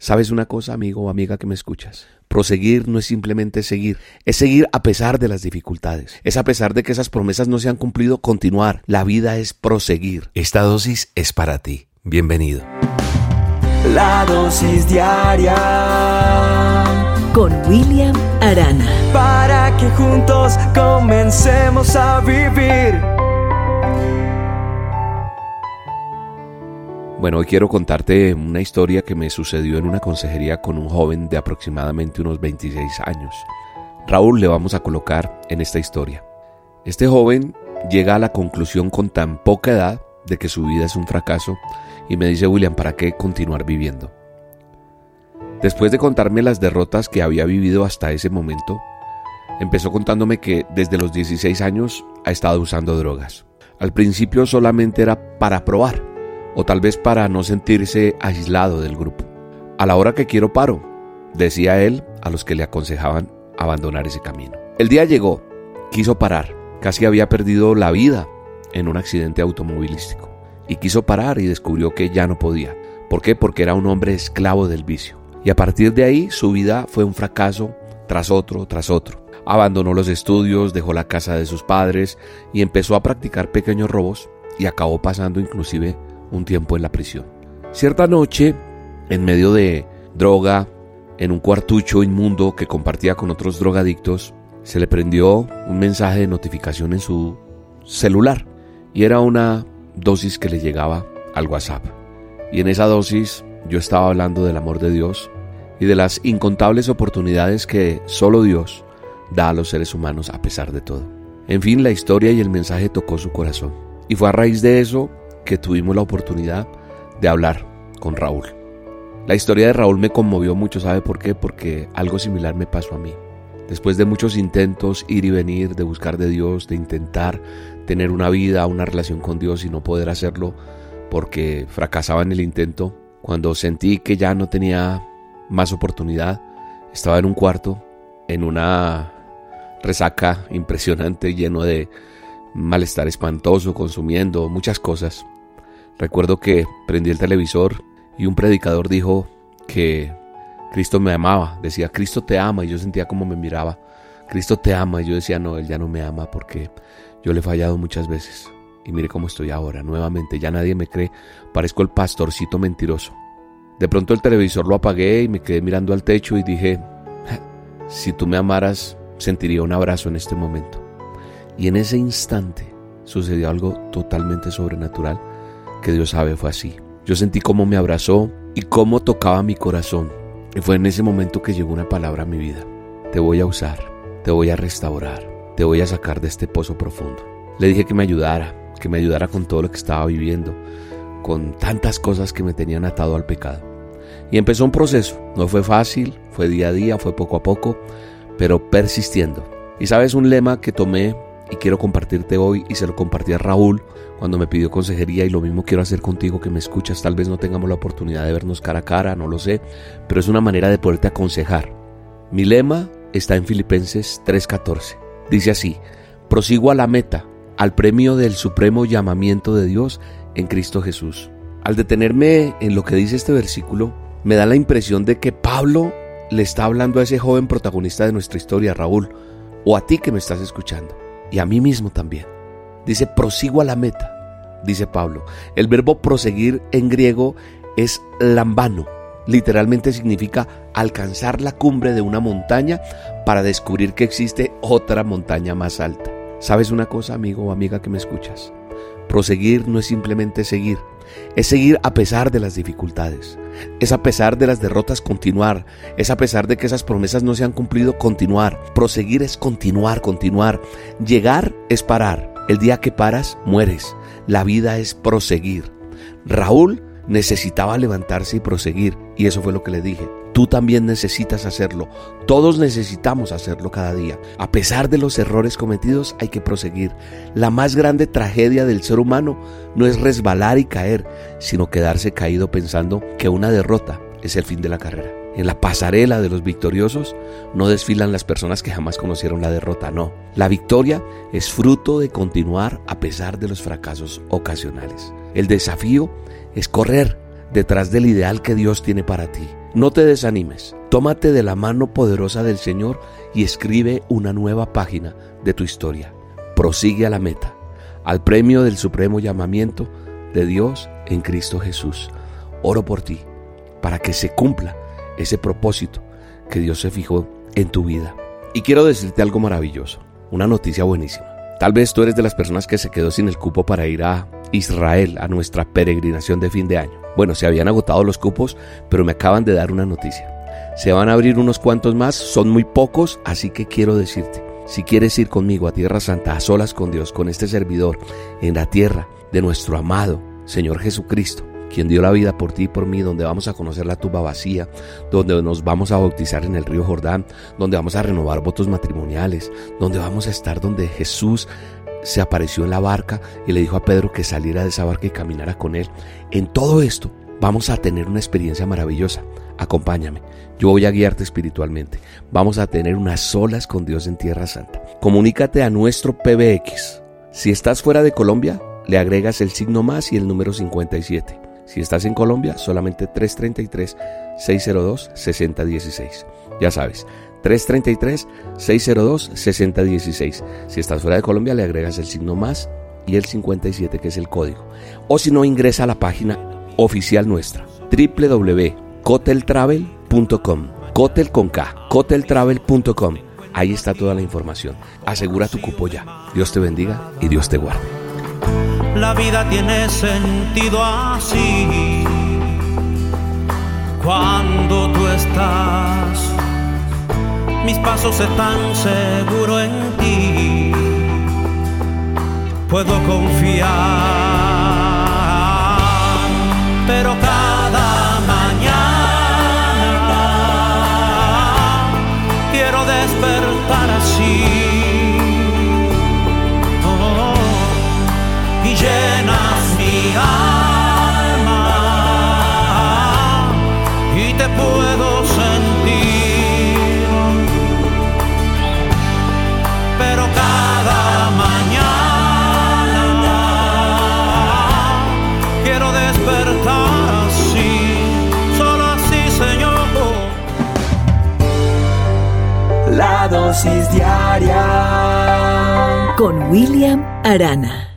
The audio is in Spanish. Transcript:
¿Sabes una cosa, amigo o amiga que me escuchas? Proseguir no es simplemente seguir, es seguir a pesar de las dificultades. Es a pesar de que esas promesas no se han cumplido, continuar. La vida es proseguir. Esta dosis es para ti. Bienvenido. La dosis diaria con William Arana. Para que juntos comencemos a vivir. Bueno, hoy quiero contarte una historia que me sucedió en una consejería con un joven de aproximadamente unos 26 años. Raúl le vamos a colocar en esta historia. Este joven llega a la conclusión con tan poca edad de que su vida es un fracaso y me dice William, ¿para qué continuar viviendo? Después de contarme las derrotas que había vivido hasta ese momento, empezó contándome que desde los 16 años ha estado usando drogas. Al principio solamente era para probar o tal vez para no sentirse aislado del grupo. A la hora que quiero paro, decía él a los que le aconsejaban abandonar ese camino. El día llegó, quiso parar, casi había perdido la vida en un accidente automovilístico y quiso parar y descubrió que ya no podía. ¿Por qué? Porque era un hombre esclavo del vicio. Y a partir de ahí su vida fue un fracaso tras otro, tras otro. Abandonó los estudios, dejó la casa de sus padres y empezó a practicar pequeños robos y acabó pasando inclusive un tiempo en la prisión. Cierta noche, en medio de droga, en un cuartucho inmundo que compartía con otros drogadictos, se le prendió un mensaje de notificación en su celular y era una dosis que le llegaba al WhatsApp. Y en esa dosis yo estaba hablando del amor de Dios y de las incontables oportunidades que solo Dios da a los seres humanos a pesar de todo. En fin, la historia y el mensaje tocó su corazón. Y fue a raíz de eso que tuvimos la oportunidad de hablar con Raúl. La historia de Raúl me conmovió mucho, ¿sabe por qué? Porque algo similar me pasó a mí. Después de muchos intentos, ir y venir, de buscar de Dios, de intentar tener una vida, una relación con Dios y no poder hacerlo porque fracasaba en el intento, cuando sentí que ya no tenía más oportunidad, estaba en un cuarto, en una resaca impresionante, lleno de malestar espantoso, consumiendo muchas cosas. Recuerdo que prendí el televisor y un predicador dijo que Cristo me amaba. Decía, Cristo te ama. Y yo sentía como me miraba. Cristo te ama. Y yo decía, no, Él ya no me ama porque yo le he fallado muchas veces. Y mire cómo estoy ahora. Nuevamente, ya nadie me cree. Parezco el pastorcito mentiroso. De pronto el televisor lo apagué y me quedé mirando al techo y dije, si tú me amaras, sentiría un abrazo en este momento. Y en ese instante sucedió algo totalmente sobrenatural que Dios sabe fue así. Yo sentí cómo me abrazó y cómo tocaba mi corazón. Y fue en ese momento que llegó una palabra a mi vida. Te voy a usar, te voy a restaurar, te voy a sacar de este pozo profundo. Le dije que me ayudara, que me ayudara con todo lo que estaba viviendo, con tantas cosas que me tenían atado al pecado. Y empezó un proceso. No fue fácil, fue día a día, fue poco a poco, pero persistiendo. Y sabes un lema que tomé y quiero compartirte hoy y se lo compartí a Raúl cuando me pidió consejería y lo mismo quiero hacer contigo que me escuchas. Tal vez no tengamos la oportunidad de vernos cara a cara, no lo sé, pero es una manera de poderte aconsejar. Mi lema está en Filipenses 3:14. Dice así, prosigo a la meta, al premio del supremo llamamiento de Dios en Cristo Jesús. Al detenerme en lo que dice este versículo, me da la impresión de que Pablo le está hablando a ese joven protagonista de nuestra historia, Raúl, o a ti que me estás escuchando y a mí mismo también. Dice, prosigo a la meta, dice Pablo. El verbo proseguir en griego es lambano. Literalmente significa alcanzar la cumbre de una montaña para descubrir que existe otra montaña más alta. ¿Sabes una cosa, amigo o amiga que me escuchas? Proseguir no es simplemente seguir, es seguir a pesar de las dificultades, es a pesar de las derrotas continuar, es a pesar de que esas promesas no se han cumplido continuar. Proseguir es continuar, continuar. Llegar es parar. El día que paras, mueres. La vida es proseguir. Raúl necesitaba levantarse y proseguir, y eso fue lo que le dije. Tú también necesitas hacerlo. Todos necesitamos hacerlo cada día. A pesar de los errores cometidos, hay que proseguir. La más grande tragedia del ser humano no es resbalar y caer, sino quedarse caído pensando que una derrota es el fin de la carrera. En la pasarela de los victoriosos no desfilan las personas que jamás conocieron la derrota, no. La victoria es fruto de continuar a pesar de los fracasos ocasionales. El desafío es correr detrás del ideal que Dios tiene para ti No te desanimes, tómate de la mano poderosa del Señor y escribe una nueva página de tu historia. Prosigue a la meta, al premio del supremo llamamiento de Dios en Cristo Jesús. Oro por ti, para que se cumpla ese propósito que Dios se fijó en tu vida. Y quiero decirte algo maravilloso, una noticia buenísima. Tal vez tú eres de las personas que se quedó sin el cupo para ir a Israel, a nuestra peregrinación de fin de año. Bueno, se habían agotado los cupos, pero me acaban de dar una noticia. Se van a abrir unos cuantos más, son muy pocos, así que quiero decirte, si quieres ir conmigo a Tierra Santa, a solas con Dios, con este servidor, en la tierra de nuestro amado Señor Jesucristo, quien dio la vida por ti y por mí, donde vamos a conocer la tumba vacía, donde nos vamos a bautizar en el río Jordán, donde vamos a renovar votos matrimoniales, donde vamos a estar donde Jesús se apareció en la barca y le dijo a Pedro que saliera de esa barca y caminara con él. En todo esto vamos a tener una experiencia maravillosa. Acompáñame, yo voy a guiarte espiritualmente. Vamos a tener unas solas con Dios en Tierra Santa. Comunícate a nuestro PBX. Si estás fuera de Colombia, le agregas el signo más y el número 57. Si estás en Colombia, solamente 333-602-6016. Ya sabes, 333-602-6016. Si estás fuera de Colombia, le agregas el signo más y el 57, que es el código. O si no, ingresa a la página oficial nuestra, www.coteltravel.com. Cotel con K, coteltravel.com. Ahí está toda la información. Asegura tu cupo ya. Dios te bendiga y Dios te guarde. La vida tiene sentido así cuando tú estás mis pasos están seguros en ti. Puedo confiar, con William Arana.